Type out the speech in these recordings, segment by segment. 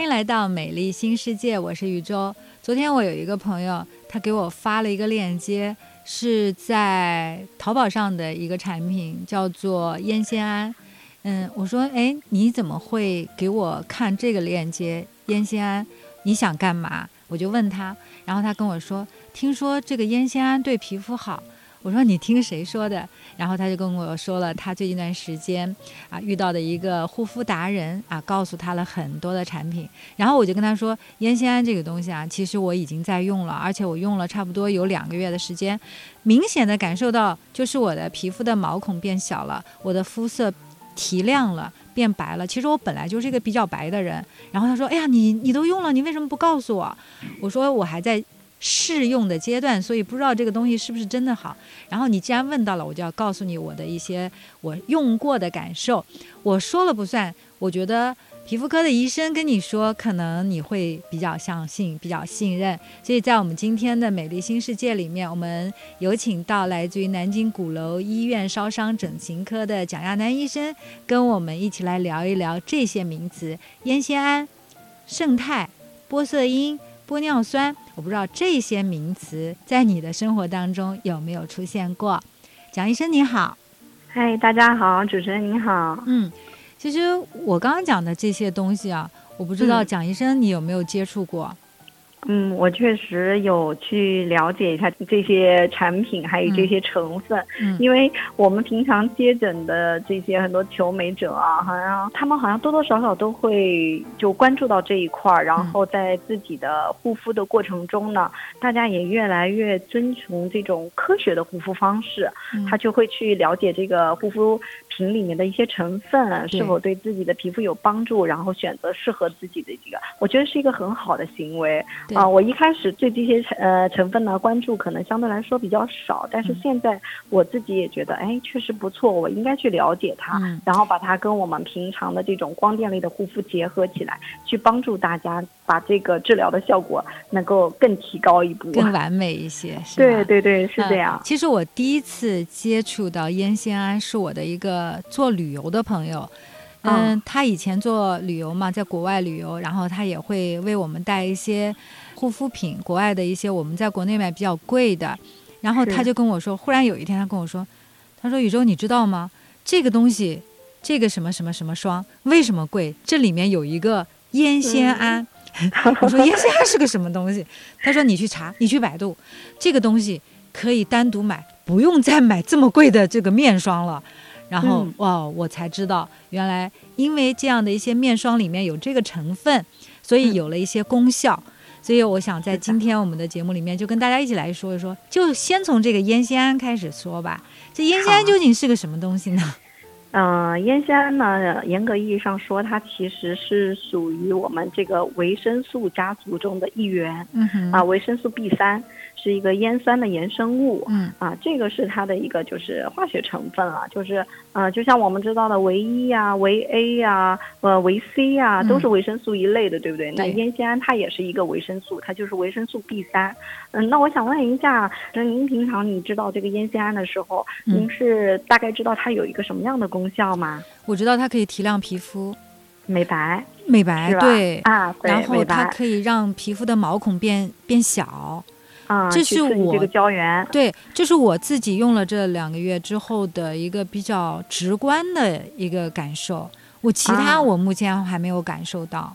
欢迎来到美丽新世界，我是宇宙。昨天我有一个朋友，他给我发了一个链接，是在淘宝上的一个产品，叫做烟酰胺。嗯，我说，哎，你怎么会给我看这个链接？烟酰胺，你想干嘛？我就问他，然后他跟我说，听说这个烟酰胺对皮肤好。我说你听谁说的？然后他就跟我说了，他最近一段时间啊遇到的一个护肤达人啊，告诉他了很多的产品。然后我就跟他说，烟酰胺这个东西啊，其实我已经在用了，而且我用了差不多有两个月的时间，明显的感受到就是我的皮肤的毛孔变小了，我的肤色提亮了，变白了。其实我本来就是一个比较白的人。然后他说，哎呀，你你都用了，你为什么不告诉我？我说我还在。试用的阶段，所以不知道这个东西是不是真的好。然后你既然问到了，我就要告诉你我的一些我用过的感受。我说了不算，我觉得皮肤科的医生跟你说，可能你会比较相信、比较信任。所以在我们今天的美丽新世界里面，我们有请到来自于南京鼓楼医院烧伤整形科的蒋亚楠医生，跟我们一起来聊一聊这些名词：烟酰胺、胜肽、玻色因。玻尿酸，我不知道这些名词在你的生活当中有没有出现过。蒋医生你好，嗨，大家好，主持人你好。嗯，其实我刚刚讲的这些东西啊，我不知道蒋医生你有没有接触过。嗯，我确实有去了解一下这些产品，还有这些成分。嗯，因为我们平常接诊的这些很多求美者啊，好像他们好像多多少少都会就关注到这一块儿，然后在自己的护肤的过程中呢，大家也越来越遵从这种科学的护肤方式，他就会去了解这个护肤。品里面的一些成分是否对自己的皮肤有帮助，然后选择适合自己的这个，我觉得是一个很好的行为啊。我一开始对这些呃成分呢关注可能相对来说比较少，但是现在我自己也觉得，哎，确实不错，我应该去了解它，然后把它跟我们平常的这种光电类的护肤结合起来，去帮助大家把这个治疗的效果能够更提高一步，更完美一些。对对对，是这样。其实我第一次接触到烟酰胺是我的一个。做旅游的朋友，嗯，他以前做旅游嘛，在国外旅游，然后他也会为我们带一些护肤品，国外的一些我们在国内买比较贵的，然后他就跟我说，忽然有一天他跟我说，他说宇宙你知道吗？这个东西，这个什么什么什么霜为什么贵？这里面有一个烟酰胺。我说烟酰胺是个什么东西？他说你去查，你去百度，这个东西可以单独买，不用再买这么贵的这个面霜了。然后哇，我才知道原来因为这样的一些面霜里面有这个成分，所以有了一些功效。所以我想在今天我们的节目里面就跟大家一起来说一说，就先从这个烟酰胺开始说吧。这烟酰胺究竟是个什么东西呢？嗯，烟酰胺呢，严格意义上说，它其实是属于我们这个维生素家族中的一员。嗯哼，啊，维生素 B 三。是一个烟酸的衍生物，嗯啊，这个是它的一个就是化学成分了，就是呃，就像我们知道的维 E 呀、维 A 呀、呃维 C 呀，都是维生素一类的，对不对？那烟酰胺它也是一个维生素，它就是维生素 B 三。嗯，那我想问一下，那您平常你知道这个烟酰胺的时候，您是大概知道它有一个什么样的功效吗？我知道它可以提亮皮肤，美白，美白，对啊，然后它可以让皮肤的毛孔变变小。这是我这个胶原，对，这是我自己用了这两个月之后的一个比较直观的一个感受。我其他我目前还没有感受到。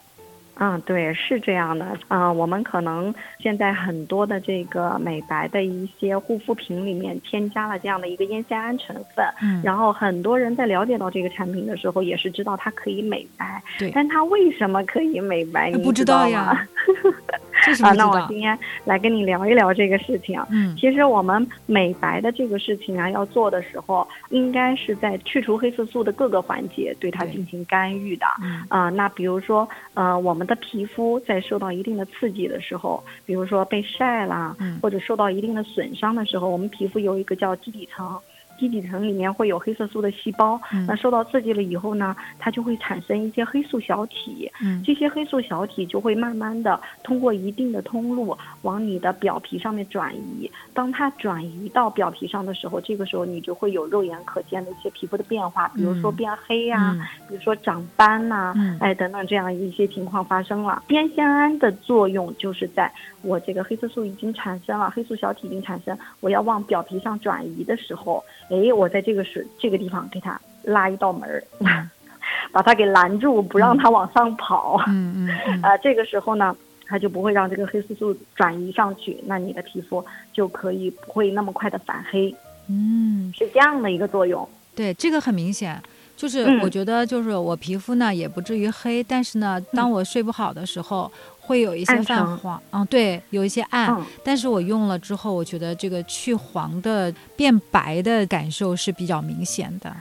嗯，对，是这样的。啊，我们可能现在很多的这个美白的一些护肤品里面添加了这样的一个烟酰胺成分。嗯。然后很多人在了解到这个产品的时候，也是知道它可以美白。对。但它为什么可以美白？你不知道呀。啊，那我今天来跟你聊一聊这个事情。嗯，其实我们美白的这个事情啊，要做的时候，应该是在去除黑色素的各个环节对它进行干预的。嗯，啊，那比如说，呃，我们的皮肤在受到一定的刺激的时候，比如说被晒了，或者受到一定的损伤的时候，我们皮肤有一个叫基底层。基底层里面会有黑色素的细胞，那受到刺激了以后呢，它就会产生一些黑素小体，这些黑素小体就会慢慢的通过一定的通路往你的表皮上面转移。当它转移到表皮上的时候，这个时候你就会有肉眼可见的一些皮肤的变化，比如说变黑呀，比如说长斑呐，哎等等这样一些情况发生了。烟酰胺的作用就是在我这个黑色素已经产生了，黑素小体已经产生，我要往表皮上转移的时候。哎，我在这个是这个地方给他拉一道门儿，把他给拦住，不让他往上跑。嗯嗯。啊，这个时候呢，他就不会让这个黑色素转移上去，那你的皮肤就可以不会那么快的反黑。嗯，是这样的一个作用。对，这个很明显。就是我觉得，就是我皮肤呢也不至于黑，但是呢，当我睡不好的时候，会有一些泛黄。嗯，对，有一些暗。但是我用了之后，我觉得这个去黄的变白的感受是比较明显的。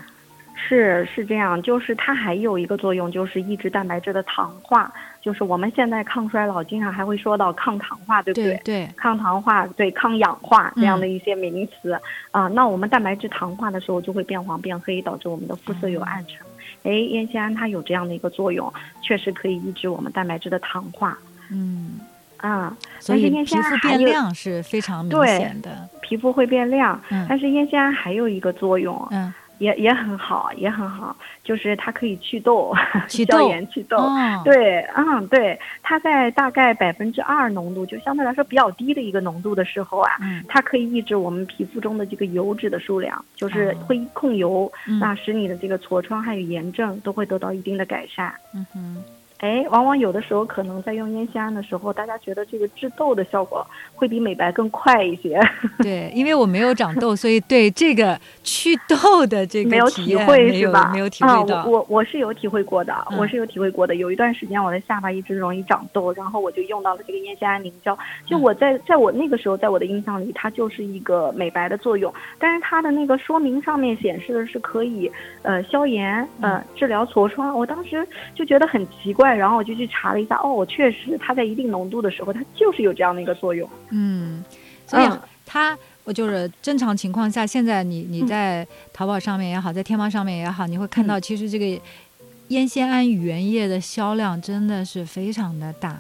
是是这样，就是它还有一个作用，就是抑制蛋白质的糖化。就是我们现在抗衰老经常还会说到抗糖化，对不对？对，抗糖化，对抗氧化这样的一些名词啊。那我们蛋白质糖化的时候就会变黄变黑，导致我们的肤色有暗沉。哎，烟酰胺它有这样的一个作用，确实可以抑制我们蛋白质的糖化。嗯，啊，所以皮肤变亮是非常明显的，皮肤会变亮。嗯，但是烟酰胺还有一个作用。嗯。也也很好，也很好，就是它可以祛痘，消炎祛痘。对，嗯，对，它在大概百分之二浓度，就相对来说比较低的一个浓度的时候啊，它可以抑制我们皮肤中的这个油脂的数量，就是会控油，那使你的这个痤疮还有炎症都会得到一定的改善。嗯哼。哎，往往有的时候可能在用烟酰胺的时候，大家觉得这个治痘的效果会比美白更快一些。对，因为我没有长痘，所以对这个祛痘的这个没有体会是吧？没有体会到。我我是有体会过的，我是有体会过的。有一段时间我的下巴一直容易长痘，然后我就用到了这个烟酰胺凝胶。就我在在我那个时候，在我的印象里，它就是一个美白的作用。但是它的那个说明上面显示的是可以呃消炎呃治疗痤疮，我当时就觉得很奇怪。然后我就去查了一下，哦，确实，它在一定浓度的时候，它就是有这样的一个作用。嗯，所以它，我就是正常情况下，现在你你在淘宝上面也好，在天猫上面也好，你会看到，其实这个烟酰胺原液的销量真的是非常的大，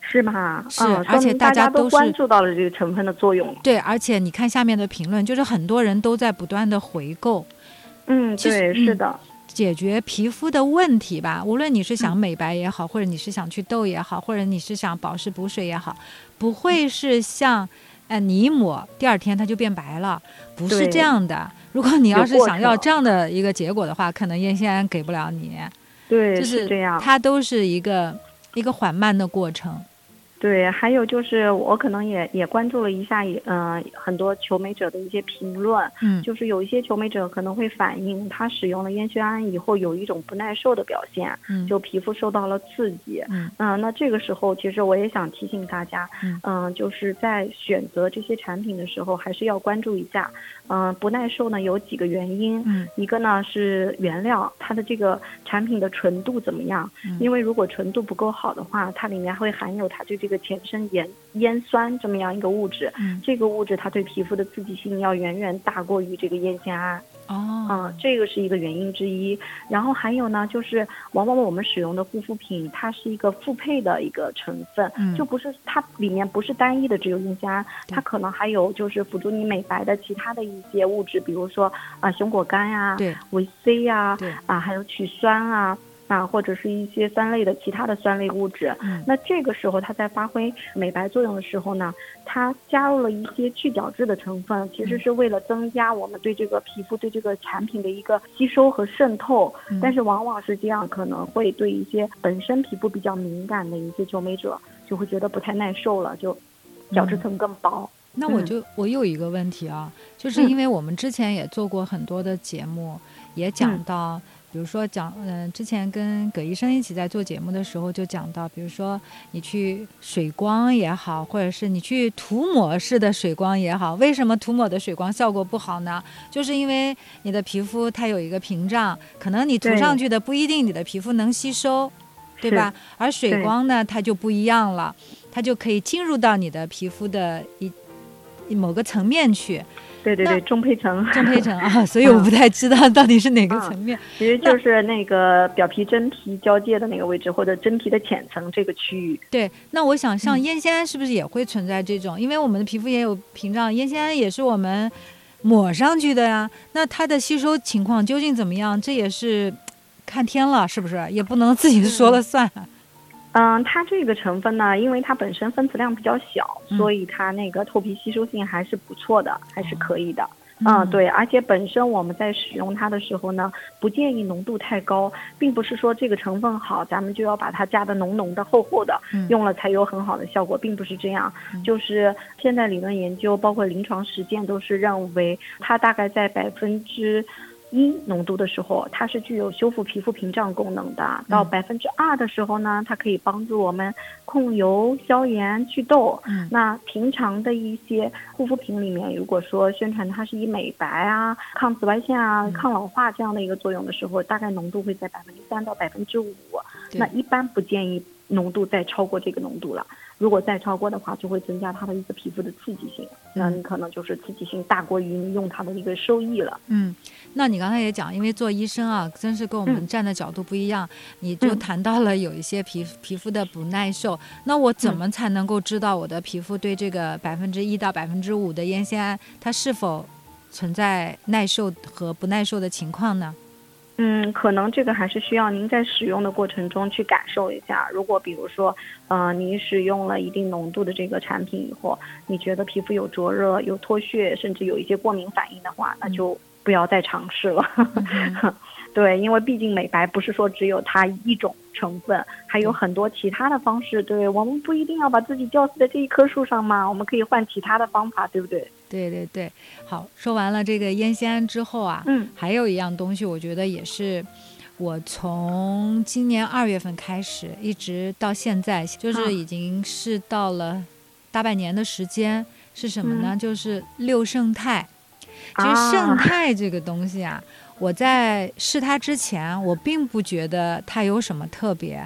是吗？是，而且大家都关注到了这个成分的作用。对，而且你看下面的评论，就是很多人都在不断的回购。嗯，对，是的。解决皮肤的问题吧，无论你是想美白也好，或者你是想去痘也好，或者你是想保湿补水也好，不会是像，呃，你一抹第二天它就变白了，不是这样的。如果你要是想要这样的一个结果的话，可能烟酰胺给不了你。对，就是这样，它都是一个一个缓慢的过程。对，还有就是我可能也也关注了一下，嗯，很多求美者的一些评论，嗯，就是有一些求美者可能会反映他使用了烟酰胺以后有一种不耐受的表现，嗯，就皮肤受到了刺激，嗯，那这个时候其实我也想提醒大家，嗯，就是在选择这些产品的时候还是要关注一下，嗯，不耐受呢有几个原因，嗯，一个呢是原料它的这个产品的纯度怎么样，因为如果纯度不够好的话，它里面会含有它对这这个前生烟烟酸这么样一个物质，这个物质它对皮肤的刺激性要远远大过于这个烟酰胺。哦，嗯，这个是一个原因之一。然后还有呢，就是往往我们使用的护肤品，它是一个复配的一个成分，就不是它里面不是单一的只有烟酰胺，它可能还有就是辅助你美白的其他的一些物质，比如说啊熊果苷呀，对，维 C 呀，对，啊还有曲酸啊。啊，或者是一些酸类的其他的酸类物质，嗯。那这个时候它在发挥美白作用的时候呢，它加入了一些去角质的成分，其实是为了增加我们对这个皮肤对这个产品的一个吸收和渗透，但是往往是这样，可能会对一些本身皮肤比较敏感的一些求美者就会觉得不太耐受了，就角质层更薄。那我就我有一个问题啊，就是因为我们之前也做过很多的节目，也讲到。比如说讲，嗯，之前跟葛医生一起在做节目的时候，就讲到，比如说你去水光也好，或者是你去涂抹式的水光也好，为什么涂抹的水光效果不好呢？就是因为你的皮肤它有一个屏障，可能你涂上去的不一定你的皮肤能吸收，对吧？而水光呢，它就不一样了，它就可以进入到你的皮肤的一某个层面去。对对对，中胚层，中胚层啊，所以我不太知道到底是哪个层面。其实就是那个表皮真皮交界的那个位置，或者真皮的浅层这个区域。对，那我想像烟酰胺是不是也会存在这种？因为我们的皮肤也有屏障，烟酰胺也是我们抹上去的呀。那它的吸收情况究竟怎么样？这也是看天了，是不是？也不能自己说了算。嗯，它这个成分呢，因为它本身分子量比较小，所以它那个透皮吸收性还是不错的，还是可以的。嗯，对，而且本身我们在使用它的时候呢，不建议浓度太高，并不是说这个成分好，咱们就要把它加的浓浓的、厚厚的，用了才有很好的效果，并不是这样。就是现在理论研究，包括临床实践，都是认为它大概在百分之。一浓度的时候，它是具有修复皮肤屏障功能的。到百分之二的时候呢，它可以帮助我们控油、消炎、祛痘。那平常的一些护肤品里面，如果说宣传它是以美白啊、抗紫外线啊、抗老化这样的一个作用的时候，大概浓度会在百分之三到百分之五。那一般不建议浓度再超过这个浓度了。如果再超过的话，就会增加它的一个皮肤的刺激性，那你可能就是刺激性大过于你用它的一个收益了。嗯，那你刚才也讲，因为做医生啊，真是跟我们站的角度不一样，你就谈到了有一些皮皮肤的不耐受。那我怎么才能够知道我的皮肤对这个百分之一到百分之五的烟酰胺它是否存在耐受和不耐受的情况呢？嗯，可能这个还是需要您在使用的过程中去感受一下。如果比如说，呃，你使用了一定浓度的这个产品以后，你觉得皮肤有灼热、有脱屑，甚至有一些过敏反应的话，那就不要再尝试了。对，因为毕竟美白不是说只有它一种成分，还有很多其他的方式。对我们不一定要把自己吊死在这一棵树上嘛，我们可以换其他的方法，对不对？对对对，好，说完了这个烟酰胺之后啊，嗯，还有一样东西，我觉得也是我从今年二月份开始，一直到现在，就是已经是到了大半年的时间，是什么呢？就是六胜肽。其实胜肽这个东西啊，我在试它之前，我并不觉得它有什么特别，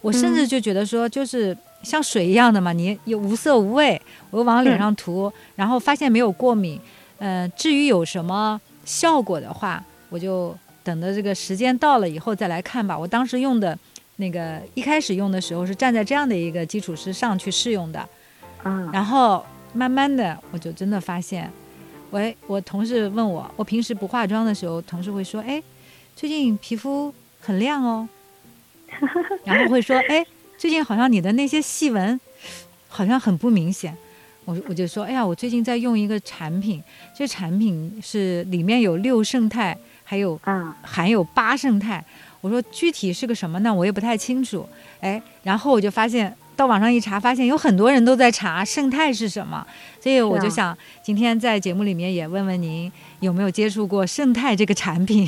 我甚至就觉得说就是。像水一样的嘛，你又无色无味，我往脸上涂，然后发现没有过敏。嗯，至于有什么效果的话，我就等着这个时间到了以后再来看吧。我当时用的那个一开始用的时候是站在这样的一个基础之上去试用的，嗯，然后慢慢的我就真的发现，喂，我同事问我，我平时不化妆的时候，同事会说，哎，最近皮肤很亮哦，然后会说，哎。最近好像你的那些细纹，好像很不明显。我我就说，哎呀，我最近在用一个产品，这产品是里面有六胜肽，还有含有八胜肽。我说具体是个什么呢？我也不太清楚。哎，然后我就发现到网上一查，发现有很多人都在查胜肽是什么，所以我就想今天在节目里面也问问您有没有接触过胜肽这个产品。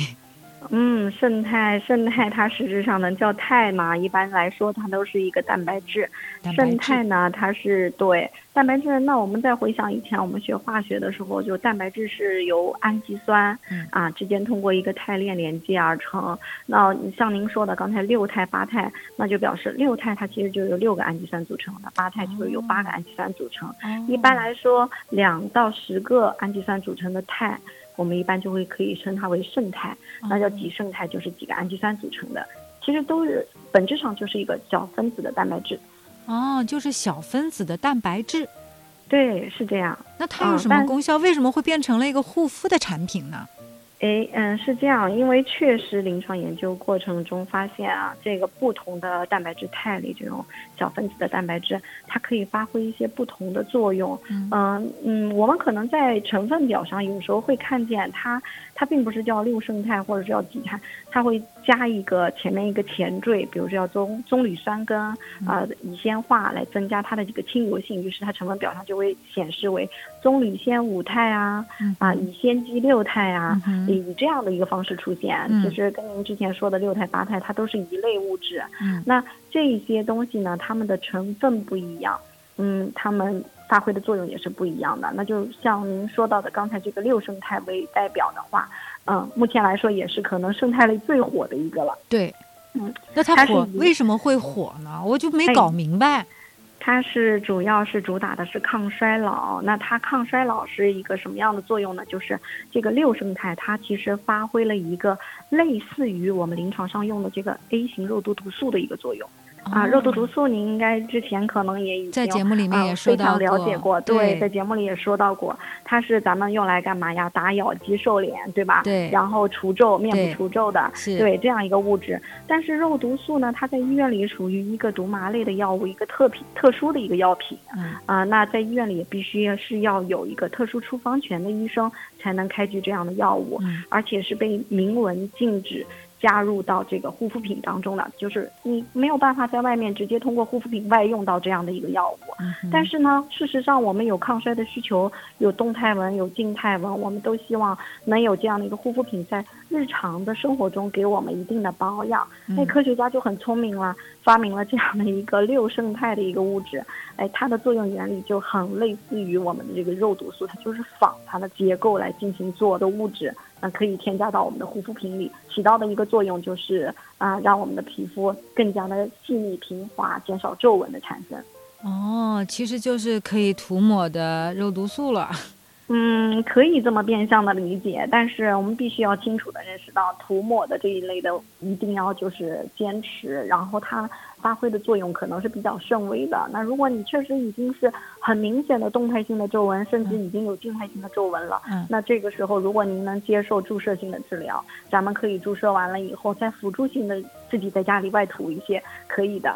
嗯，胜肽，胜肽它实质上呢叫肽嘛，一般来说它都是一个蛋白质。胜肽呢，它是对蛋白质。那我们再回想以前我们学化学的时候，就蛋白质是由氨基酸啊之间通过一个肽链连接而成。那像您说的刚才六肽八肽，那就表示六肽它其实就由六个氨基酸组成的，八肽就是由八个氨基酸组成。一般来说，两到十个氨基酸组成的肽。我们一般就会可以称它为胜肽，那叫几胜肽，就是几个氨基酸组成的，其实都是本质上就是一个小分子的蛋白质。哦，就是小分子的蛋白质。对，是这样。那它有什么功效？为什么会变成了一个护肤的产品呢？哎，嗯，是这样，因为确实临床研究过程中发现啊，这个不同的蛋白质肽里这种小分子的蛋白质，它可以发挥一些不同的作用。嗯嗯，我们可能在成分表上有时候会看见它，它并不是叫六胜肽或者叫几肽，它会加一个前面一个前缀，比如说叫棕棕榈酸根啊乙酰化来增加它的这个亲油性，于是它成分表上就会显示为棕榈酰五肽啊啊乙酰基六肽啊。以这样的一个方式出现，其实跟您之前说的六肽八肽，它都是一类物质。那这些东西呢，它们的成分不一样，嗯，它们发挥的作用也是不一样的。那就像您说到的刚才这个六胜肽为代表的话，嗯，目前来说也是可能生态类最火的一个了。对，嗯，那它火为什么会火呢？我就没搞明白。它是主要是主打的是抗衰老。那它抗衰老是一个什么样的作用呢？就是这个六胜肽，它其实发挥了一个类似于我们临床上用的这个 A 型肉毒毒素的一个作用。啊，肉毒毒素，您应该之前可能也已经在节目里面也非常了解过，对，在节目里也说到过，它是咱们用来干嘛呀？打咬肌、瘦脸，对吧？对。然后除皱、面部除皱的，是。对这样一个物质，但是肉毒素呢，它在医院里属于一个毒麻类的药物，一个特品、特殊的一个药品。嗯。啊，那在医院里必须是要有一个特殊处方权的医生才能开具这样的药物，而且是被明文禁止。加入到这个护肤品当中的，就是你没有办法在外面直接通过护肤品外用到这样的一个药物。但是呢，事实上我们有抗衰的需求，有动态纹，有静态纹，我们都希望能有这样的一个护肤品在日常的生活中给我们一定的保养。那科学家就很聪明了，发明了这样的一个六胜肽的一个物质。哎，它的作用原理就很类似于我们的这个肉毒素，它就是仿它的结构来进行做的物质。那可以添加到我们的护肤品里，起到的一个作用就是啊，让我们的皮肤更加的细腻平滑，减少皱纹的产生。哦，其实就是可以涂抹的肉毒素了。嗯，可以这么变相的理解，但是我们必须要清楚的认识到，涂抹的这一类的一定要就是坚持，然后它发挥的作用可能是比较甚微的。那如果你确实已经是很明显的动态性的皱纹，甚至已经有静态性的皱纹了，那这个时候如果您能接受注射性的治疗，咱们可以注射完了以后再辅助性的自己在家里外涂一些，可以的。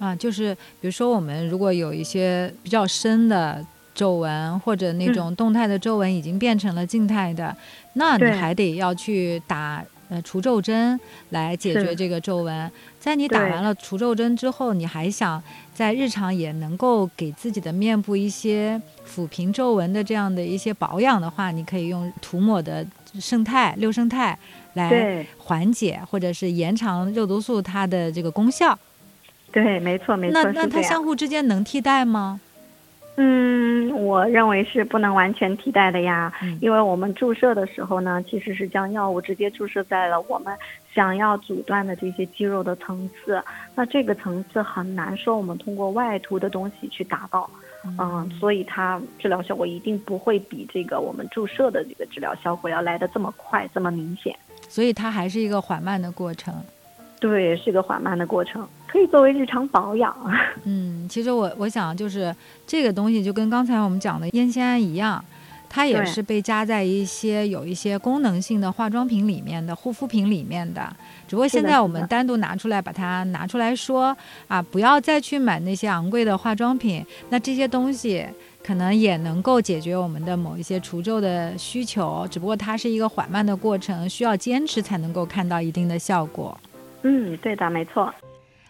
啊，就是比如说我们如果有一些比较深的。皱纹或者那种动态的皱纹已经变成了静态的，那你还得要去打呃除皱针来解决这个皱纹。在你打完了除皱针之后，你还想在日常也能够给自己的面部一些抚平皱纹的这样的一些保养的话，你可以用涂抹的胜肽六胜肽来缓解或者是延长肉毒素它的这个功效。对，没错，没错，那那它相互之间能替代吗？嗯，我认为是不能完全替代的呀，因为我们注射的时候呢，其实是将药物直接注射在了我们想要阻断的这些肌肉的层次，那这个层次很难说我们通过外涂的东西去达到，嗯，所以它治疗效果一定不会比这个我们注射的这个治疗效果要来的这么快这么明显，所以它还是一个缓慢的过程。对，是一个缓慢的过程，可以作为日常保养。嗯，其实我我想就是这个东西就跟刚才我们讲的烟酰胺一样，它也是被加在一些有一些功能性的化妆品里面的护肤品里面的。只不过现在我们单独拿出来把它拿出来说啊，不要再去买那些昂贵的化妆品。那这些东西可能也能够解决我们的某一些除皱的需求，只不过它是一个缓慢的过程，需要坚持才能够看到一定的效果。嗯，对的，没错。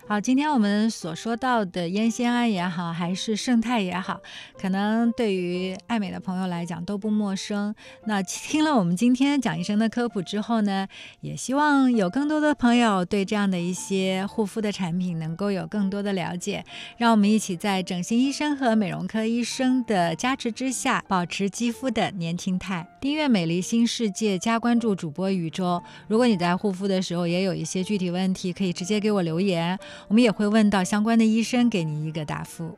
好，今天我们所说到的烟酰胺也好，还是胜肽也好，可能对于爱美的朋友来讲都不陌生。那听了我们今天蒋医生的科普之后呢，也希望有更多的朋友对这样的一些护肤的产品能够有更多的了解。让我们一起在整形医生和美容科医生的加持之下，保持肌肤的年轻态。音乐美丽新世界，加关注主播宇宙。如果你在护肤的时候也有一些具体问题，可以直接给我留言。我们也会问到相关的医生，给您一个答复。